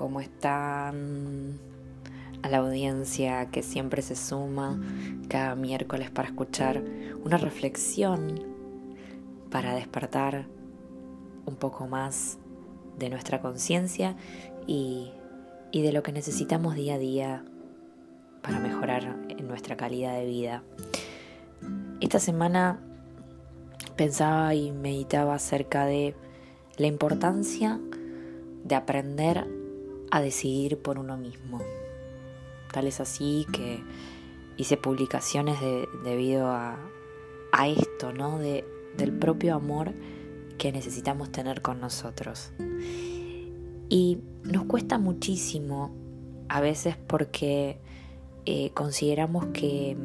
¿Cómo están? A la audiencia que siempre se suma cada miércoles para escuchar una reflexión, para despertar un poco más de nuestra conciencia y, y de lo que necesitamos día a día para mejorar en nuestra calidad de vida. Esta semana pensaba y meditaba acerca de la importancia de aprender a decidir por uno mismo. Tal es así que hice publicaciones debido a, esto, ¿no? De, del propio amor que necesitamos tener con nosotros. Y nos cuesta muchísimo a veces porque eh, consideramos que,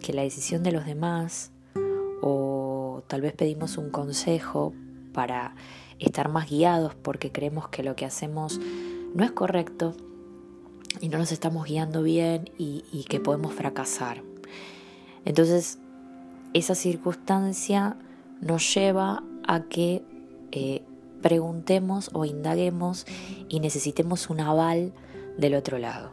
que la decisión de los demás o tal vez pedimos un consejo para estar más guiados porque creemos que lo que hacemos no es correcto y no nos estamos guiando bien y, que podemos fracasar. Entonces, esa circunstancia nos lleva a que eh, preguntemos o indaguemos y necesitemos un aval del otro lado.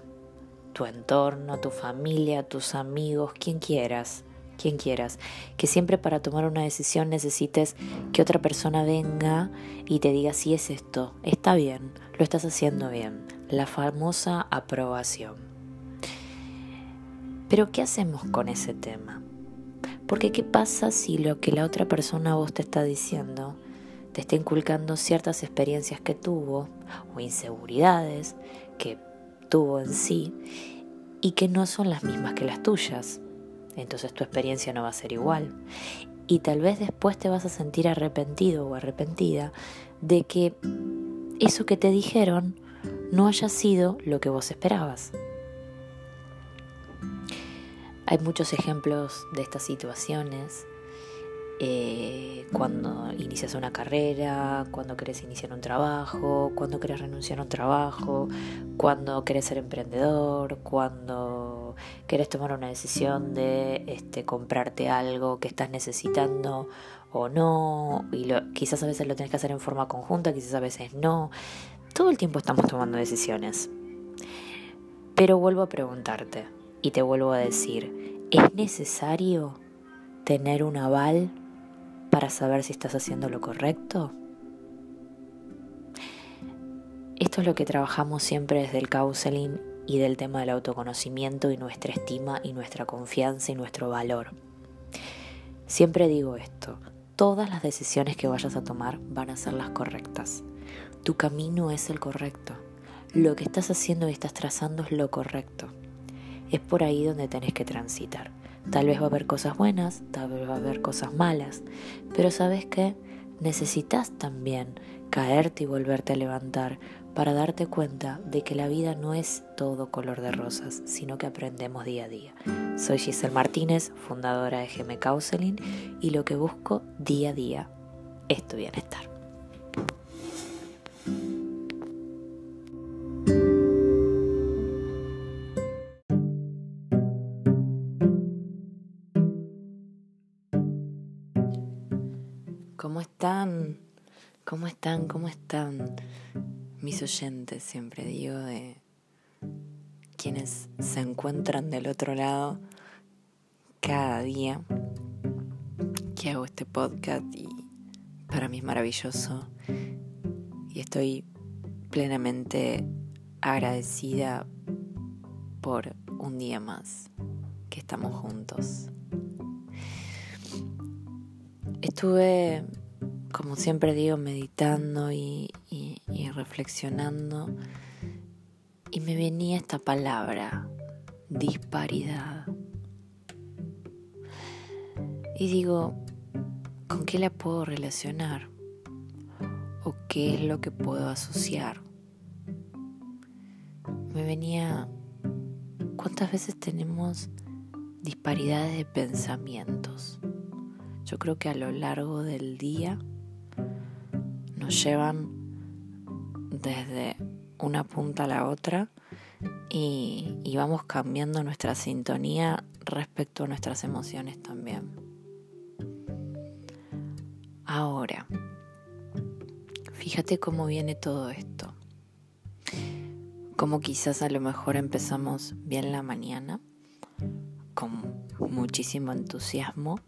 Tu entorno, tu familia, tus amigos, quien quieras quien quieras, que siempre para tomar una decisión necesites que otra persona venga y te diga si es esto, está bien, lo estás haciendo bien, la famosa aprobación. Pero ¿qué hacemos con ese tema? Porque ¿qué pasa si lo que la otra persona a vos te está diciendo te está inculcando ciertas experiencias que tuvo o inseguridades que tuvo en sí y que no son las mismas que las tuyas? Entonces tu experiencia no va a ser igual. Y tal vez después te vas a sentir arrepentido o arrepentida de que eso que te dijeron no haya sido lo que vos esperabas. Hay muchos ejemplos de estas situaciones eh, cuando inicias una carrera, cuando querés iniciar un trabajo, cuando querés renunciar a un trabajo, cuando querés ser emprendedor, cuando querés tomar una decisión de este, comprarte algo que estás necesitando o no, y quizás a veces lo tenés que hacer en forma conjunta, quizás a veces no. Todo el tiempo estamos tomando decisiones. Pero vuelvo a preguntarte y te vuelvo a decir, ¿es necesario tener un aval para saber si estás haciendo lo correcto? Esto es lo que trabajamos siempre desde el counseling y del tema del autoconocimiento y nuestra estima y nuestra confianza y nuestro valor. Siempre digo esto, todas las decisiones que vayas a tomar van a ser las correctas. Tu camino es el correcto. Lo que estás haciendo y estás trazando es lo correcto. Es por ahí donde tenés que transitar. Tal vez va a haber cosas buenas, tal vez va a haber cosas malas, pero sabes que necesitas también caerte y volverte a levantar para darte cuenta de que la vida no es todo color de rosas, sino que aprendemos día a día. Soy Giselle Martínez, fundadora de GM Counseling, y lo que busco día a día es tu bienestar. ¿Cómo están? ¿Cómo están? ¿Cómo están? Mis oyentes, siempre digo, de quienes se encuentran del otro lado cada día que hago este podcast y para mí es maravilloso y estoy plenamente agradecida por un día más que estamos juntos. Estuve, como siempre digo, meditando y, reflexionando y me venía esta palabra, disparidad. Y digo, ¿con qué la puedo relacionar? ¿O qué es lo que puedo asociar? Me venía, ¿cuántas veces tenemos disparidades de pensamientos? Yo creo que a lo largo del día nos llevan desde una punta a la otra y, vamos cambiando nuestra sintonía respecto a nuestras emociones también. Ahora, fíjate cómo viene todo esto. como quizás a lo mejor empezamos bien la mañana, con muchísimo entusiasmo,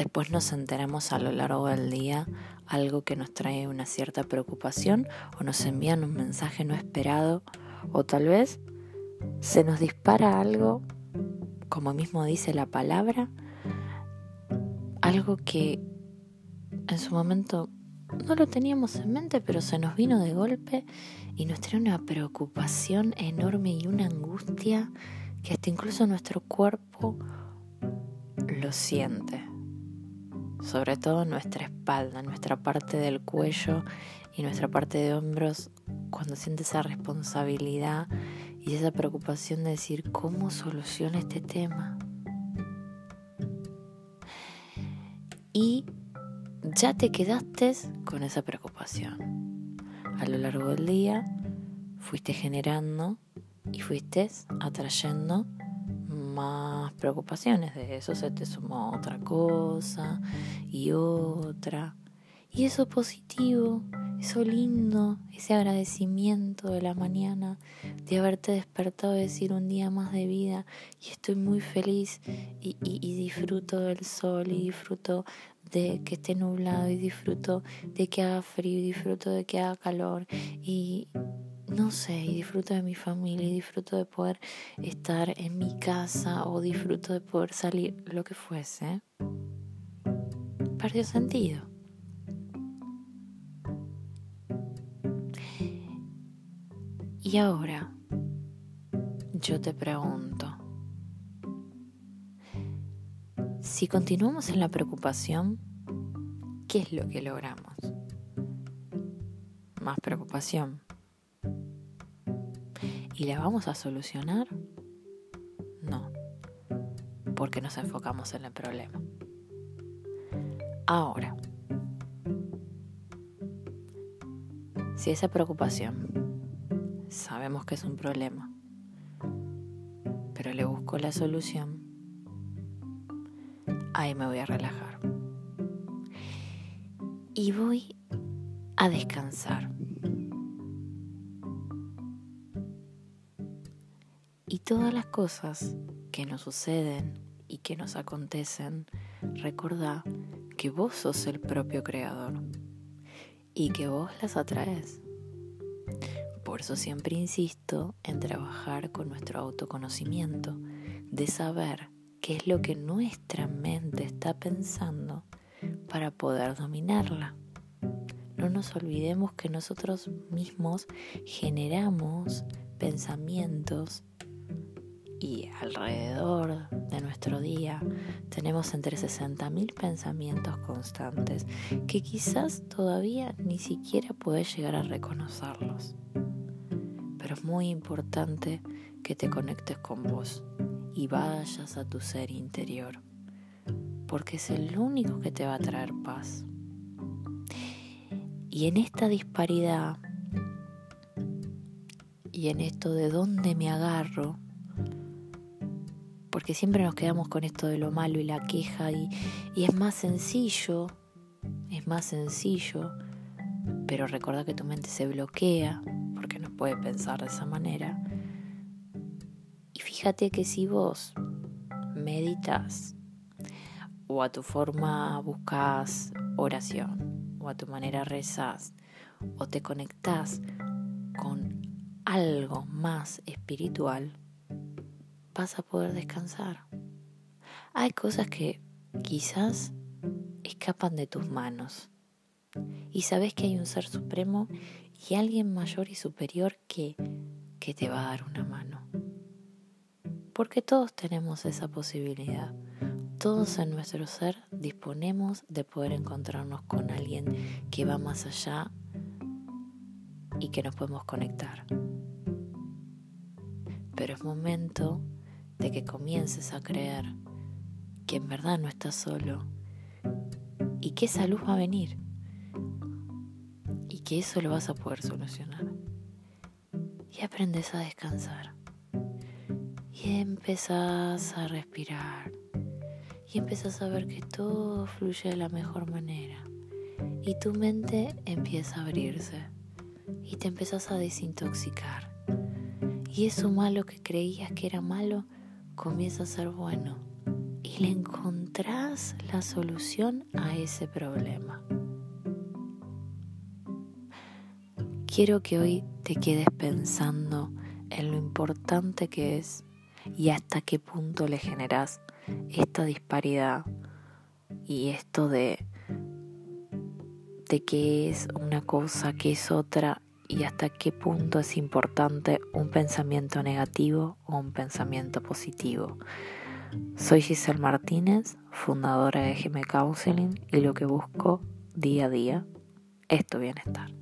después nos enteramos a lo largo del día algo que nos trae una cierta preocupación o nos envían un mensaje no esperado o tal vez se nos dispara algo, como mismo dice la palabra, algo que en su momento no lo teníamos en mente, pero se nos vino de golpe y nos trae una preocupación enorme y una angustia que hasta incluso nuestro cuerpo lo siente. Sobre todo nuestra espalda, nuestra parte del cuello y nuestra parte de hombros, cuando siente esa responsabilidad y esa preocupación de decir cómo soluciona este tema. Y ya te quedaste con esa preocupación. A lo largo del día fuiste generando y fuiste atrayendo más preocupaciones. De eso se te sumó otra cosa y otra. Y eso positivo, eso lindo, ese agradecimiento de la mañana, de haberte despertado y decir un día más de vida y estoy muy feliz y, y disfruto del sol y disfruto de que esté nublado y disfruto de que haga frío y disfruto de que haga calor y no sé, y disfruto de mi familia y disfruto de poder estar en mi casa o disfruto de poder salir, lo que fuese, perdió sentido. Y ahora yo te pregunto, Si continuamos en la preocupación, ¿qué es lo que logramos? Más preocupación. ¿Y la vamos a solucionar? No, porque nos enfocamos en el problema. Ahora, si esa preocupación sabemos que es un problema, pero le busco la solución, ahí me voy a relajar. Y voy a descansar. Todas las cosas que nos suceden y que nos acontecen, recordá que vos sos el propio creador y que vos las atraes. Por eso siempre insisto en trabajar con nuestro autoconocimiento, de saber qué es lo que nuestra mente está pensando para poder dominarla. No nos olvidemos que nosotros mismos generamos pensamientos y alrededor de nuestro día tenemos entre 60.000 pensamientos constantes que quizás todavía ni siquiera puedes llegar a reconocerlos. Pero es muy importante que te conectes con vos y vayas a tu ser interior, porque es el único que te va a traer paz. Y en esta disparidad y en esto de dónde me agarro, porque siempre nos quedamos con esto de lo malo y la queja y, y es más sencillo, es más sencillo, pero recuerda que tu mente se bloquea porque no puede pensar de esa manera. Fíjate que si vos meditas o a tu forma buscas oración o a tu manera rezas o te conectas con algo más espiritual, vas a poder descansar. Hay cosas que quizás escapan de tus manos y sabes que hay un ser supremo y alguien mayor y superior que, que te va a dar una mano porque todos tenemos esa posibilidad. Todos en nuestro ser disponemos de poder encontrarnos con alguien que va más allá y que nos podemos conectar. Pero es momento de que comiences a creer que en verdad no estás solo y que esa luz va a venir y que eso lo vas a poder solucionar. Y aprendes a descansar. Y empezás a respirar. Y empezás a ver que todo fluye de la mejor manera. Y tu mente empieza a abrirse. Y te empezás a desintoxicar. Y eso malo que creías que era malo comienza a ser bueno. Y le encontrás la solución a ese problema. Quiero que hoy te quedes pensando en lo importante que es y hasta qué punto le generas esta disparidad y esto de de qué es una cosa, qué es otra y hasta qué punto es importante un pensamiento negativo o un pensamiento positivo. Soy Giselle Martínez, fundadora de GM Counseling y lo que busco día a día es tu bienestar.